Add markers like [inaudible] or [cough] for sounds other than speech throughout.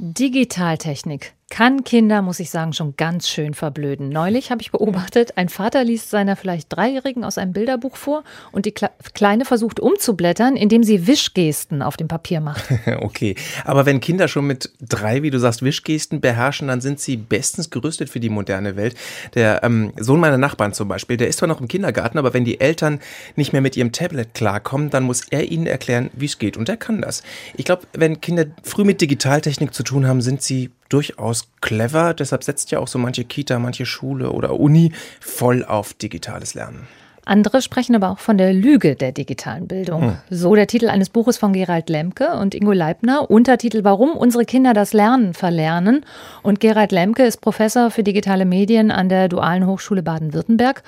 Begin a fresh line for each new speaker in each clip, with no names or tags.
Digitaltechnik kann Kinder, muss ich sagen, schon ganz schön verblöden. Neulich habe ich beobachtet, ein Vater liest seiner vielleicht Dreijährigen aus einem Bilderbuch vor und die Kleine versucht umzublättern, indem sie Wischgesten auf dem Papier macht. [laughs]
okay, aber wenn Kinder schon mit drei, wie du sagst, Wischgesten beherrschen, dann sind sie bestens gerüstet für die moderne Welt. Der ähm, Sohn meiner Nachbarn zum Beispiel, der ist zwar noch im Kindergarten, aber wenn die Eltern nicht mehr mit ihrem Tablet klarkommen, dann muss er ihnen erklären, wie es geht und er kann das. Ich glaube, wenn Kinder früh mit Digitaltechnik zu tun haben, sind sie durchaus clever. Deshalb setzt ja auch so manche Kita, manche Schule oder Uni voll auf digitales Lernen.
Andere sprechen aber auch von der Lüge der digitalen Bildung. Hm. So der Titel eines Buches von Gerald Lemke und Ingo Leibner. Untertitel Warum unsere Kinder das Lernen verlernen. Und Gerald Lemke ist Professor für digitale Medien an der Dualen Hochschule Baden-Württemberg.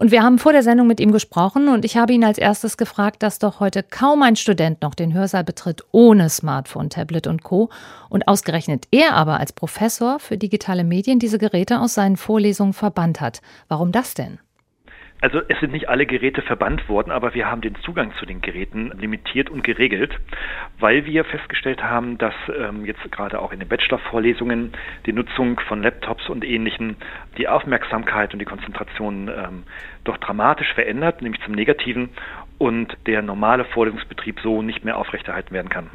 Und wir haben vor der Sendung mit ihm gesprochen und ich habe ihn als erstes gefragt, dass doch heute kaum ein Student noch den Hörsaal betritt ohne Smartphone, Tablet und Co. Und ausgerechnet er aber als Professor für digitale Medien diese Geräte aus seinen Vorlesungen verbannt hat. Warum das denn?
Also es sind nicht alle Geräte verbannt worden, aber wir haben den Zugang zu den Geräten limitiert und geregelt, weil wir festgestellt haben, dass ähm, jetzt gerade auch in den Bachelor-Vorlesungen die Nutzung von Laptops und Ähnlichem die Aufmerksamkeit und die Konzentration ähm, doch dramatisch verändert, nämlich zum Negativen und der normale Vorlesungsbetrieb so nicht mehr aufrechterhalten werden kann.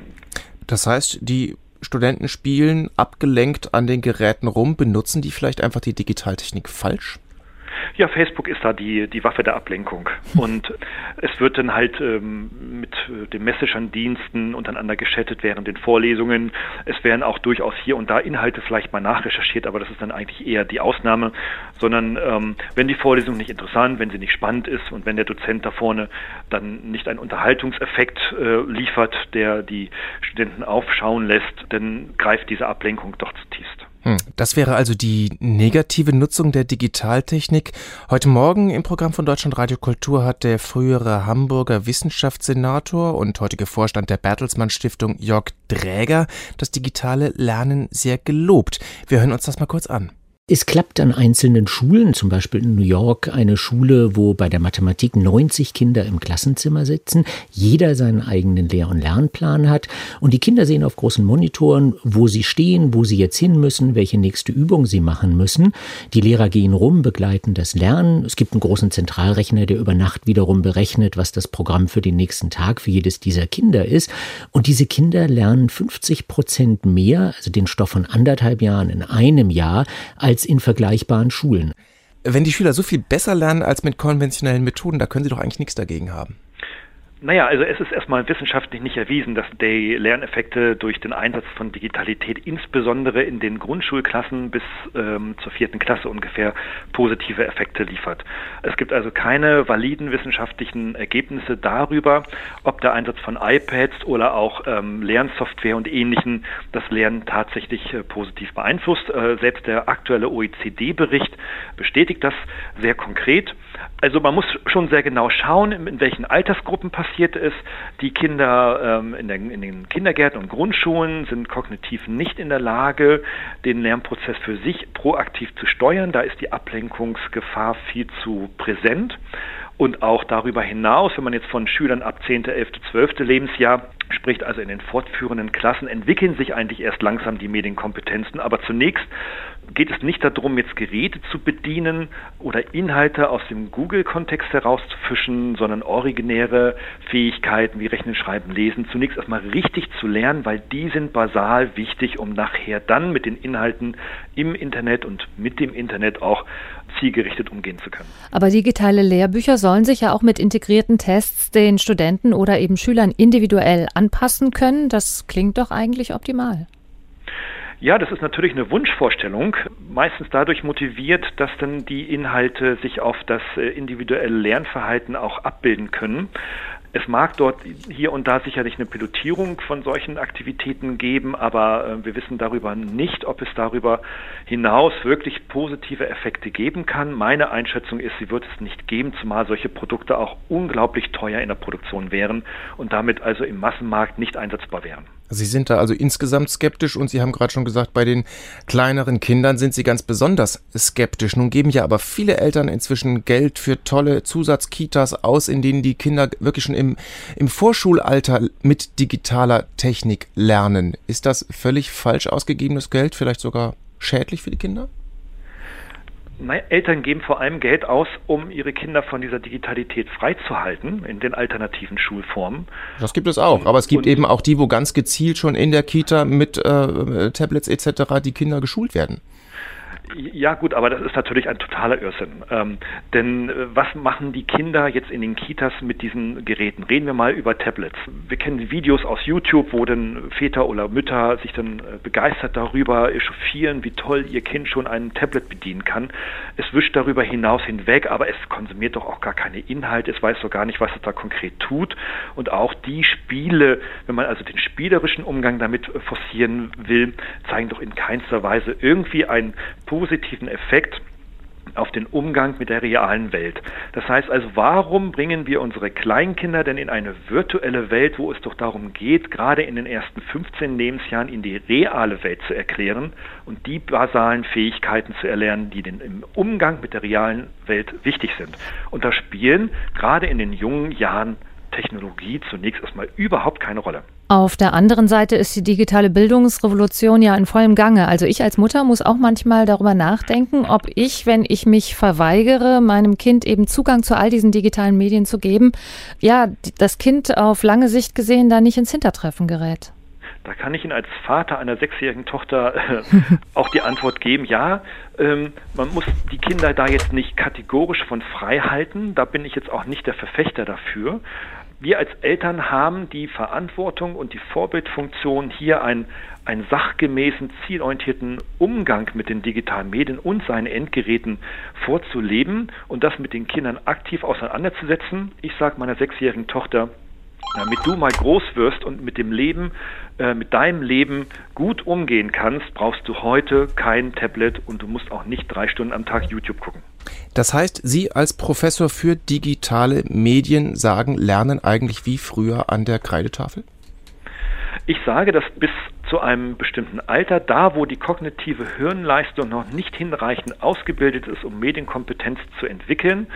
Das heißt, die Studenten spielen abgelenkt an den Geräten rum, benutzen die vielleicht einfach die Digitaltechnik falsch?
Ja, Facebook ist da die, die Waffe der Ablenkung. [laughs] Und es wird dann halt ähm, mit äh, den Messagern-Diensten untereinander geschattet während den Vorlesungen. Es werden auch durchaus hier und da Inhalte vielleicht mal nachrecherchiert, aber das ist dann eigentlich eher die Ausnahme, sondern ähm, wenn die Vorlesung nicht interessant, wenn sie nicht spannend ist und wenn der Dozent da vorne dann nicht einen Unterhaltungseffekt äh, liefert, der die Studenten aufschauen lässt, dann greift diese Ablenkung doch zutiefst.
Hm, das wäre also die negative Nutzung der Digitaltechnik. Heute Morgen im Programm von Deutschland Radio Kultur hat der frühere Hamburger Wissenschaftssenator und heutige Vorstand der Bertelsmann Stiftung Jörg Dräger das digitale Lernen sehr gelobt. Wir hören uns das mal kurz an.
Es klappt an einzelnen Schulen, zum Beispiel in New York eine Schule, wo bei der Mathematik 90 Kinder im Klassenzimmer sitzen, jeder seinen eigenen Lehr- und Lernplan hat und die Kinder sehen auf großen Monitoren, wo sie stehen, wo sie jetzt hin müssen, welche nächste Übung sie machen müssen. Die Lehrer gehen rum, begleiten das Lernen. Es gibt einen großen Zentralrechner, der über Nacht wiederum berechnet, was das Programm für den nächsten Tag für jedes dieser Kinder ist. Und diese Kinder lernen 50 Prozent mehr, also den Stoff von anderthalb Jahren in einem Jahr, als als in vergleichbaren Schulen.
Wenn die Schüler so viel besser lernen als mit konventionellen Methoden, da können sie doch eigentlich nichts dagegen haben.
Naja, also es ist erstmal wissenschaftlich nicht erwiesen, dass die Lerneffekte durch den Einsatz von Digitalität insbesondere in den Grundschulklassen bis ähm, zur vierten Klasse ungefähr positive Effekte liefert. Es gibt also keine validen wissenschaftlichen Ergebnisse darüber, ob der Einsatz von iPads oder auch ähm, Lernsoftware und Ähnlichem das Lernen tatsächlich äh, positiv beeinflusst. Äh, selbst der aktuelle OECD-Bericht bestätigt das sehr konkret. Also man muss schon sehr genau schauen, in welchen Altersgruppen passiert ist. Die Kinder ähm, in, der, in, den Kindergärten und Grundschulen sind kognitiv nicht in der Lage, den Lernprozess für sich proaktiv zu steuern. Da ist die Ablenkungsgefahr viel zu präsent. Und auch darüber hinaus, wenn man jetzt von Schülern ab 10., 11., 12. Lebensjahr spricht, also in den fortführenden Klassen, entwickeln sich eigentlich erst langsam die Medienkompetenzen. Aber zunächst geht es nicht darum, jetzt Geräte zu bedienen oder Inhalte aus dem Google-Kontext herauszufischen, sondern originäre Fähigkeiten wie Rechnen, Schreiben, Lesen zunächst erstmal richtig zu lernen, weil die sind basal wichtig, um nachher dann mit den Inhalten im Internet und mit dem Internet auch zielgerichtet umgehen zu können.
Aber digitale Lehrbücher sollen sich ja auch mit integrierten Tests den Studenten oder eben Schülern individuell anpassen können. Das klingt doch eigentlich optimal.
Ja, das ist natürlich eine Wunschvorstellung, meistens dadurch motiviert, dass dann die Inhalte sich auf das äh, individuelle Lernverhalten auch abbilden können. Es mag dort hier und da sicherlich eine Pilotierung von solchen Aktivitäten geben, aber äh, wir wissen darüber nicht, ob es darüber hinaus wirklich positive Effekte geben kann. Meine Einschätzung ist, sie wird es nicht geben, zumal solche Produkte auch unglaublich teuer in der Produktion wären und damit also im Massenmarkt nicht einsetzbar wären.
Sie sind da also insgesamt skeptisch und Sie haben gerade schon gesagt, bei den kleineren Kindern sind Sie ganz besonders skeptisch. Nun geben ja aber viele Eltern inzwischen Geld für tolle Zusatzkitas aus, in denen die Kinder wirklich schon im, im Vorschulalter mit digitaler Technik lernen. Ist das völlig falsch ausgegebenes Geld, vielleicht sogar schädlich für die Kinder?
Eltern geben vor allem Geld aus, um ihre Kinder von dieser Digitalität freizuhalten in den alternativen Schulformen.
Das gibt es auch, aber es gibt und, eben auch die, wo ganz gezielt schon in der Kita mit äh, Tablets etc. die Kinder geschult werden.
Ja gut, aber das ist natürlich ein totaler Irrsinn. Ähm, denn äh, was machen die Kinder jetzt in den Kitas mit diesen Geräten? Reden wir mal über Tablets. Wir kennen Videos aus YouTube, wo dann Väter oder Mütter sich dann äh, begeistert darüber echauffieren, wie toll ihr Kind schon ein Tablet bedienen kann. Es wischt darüber hinaus hinweg, aber es konsumiert doch auch gar keine Inhalte, es weiß doch gar nicht, was es da konkret tut. Und auch die Spiele, wenn man also den spielerischen Umgang damit forcieren will, zeigen doch in keinster Weise irgendwie ein positiven Effekt auf den Umgang mit der realen Welt. Das heißt also, warum bringen wir unsere Kleinkinder denn in eine virtuelle Welt, wo es doch darum geht, gerade in den ersten 15 Lebensjahren in die reale Welt zu erklären und die basalen Fähigkeiten zu erlernen, die den, im Umgang mit der realen Welt wichtig sind. Und da spielen gerade in den jungen Jahren Technologie zunächst erstmal überhaupt keine Rolle.
Auf der anderen Seite ist die digitale Bildungsrevolution ja in vollem Gange. Also ich als Mutter muss auch manchmal darüber nachdenken, ob ich, wenn ich mich verweigere, meinem Kind eben Zugang zu all diesen digitalen Medien zu geben, ja, das Kind auf lange Sicht gesehen da nicht ins Hintertreffen gerät.
Da kann ich Ihnen als Vater einer sechsjährigen Tochter äh, [laughs] auch die Antwort geben, ja, ähm, man muss die Kinder da jetzt nicht kategorisch von frei halten, da bin ich jetzt auch nicht der Verfechter dafür wir als Eltern haben die Verantwortung und die Vorbildfunktion, hier einen, einen sachgemäßen, zielorientierten Umgang mit den digitalen Medien und seinen Endgeräten vorzuleben und das mit den Kindern aktiv auseinanderzusetzen. Ich sage meiner sechsjährigen Tochter, damit du mal groß wirst und mit dem Leben, äh, mit deinem Leben gut umgehen kannst, brauchst du heute kein Tablet und du musst auch nicht drei Stunden am Tag YouTube gucken.
Das heißt, Sie als Professor für digitale Medien sagen, lernen eigentlich wie früher an der Kreidetafel?
Ich sage, dass bis zu einem bestimmten Alter, da wo die kognitive Hirnleistung noch nicht hinreichend ausgebildet ist, um Medienkompetenz zu entwickeln,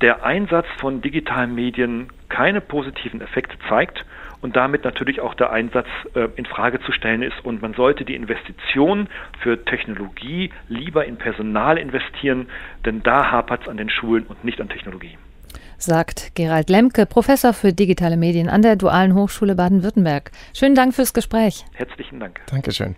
der Einsatz von digitalen Medien keine positiven Effekte zeigt und damit natürlich auch der Einsatz äh, in Frage zu stellen ist. Und man sollte die Investition für Technologie lieber in Personal investieren, denn da hapert es an den Schulen und nicht an Technologie.
Sagt Gerald Lemke, Professor für digitale Medien an der Dualen Hochschule Baden-Württemberg. Schönen Dank fürs Gespräch.
Herzlichen Dank.
Dankeschön.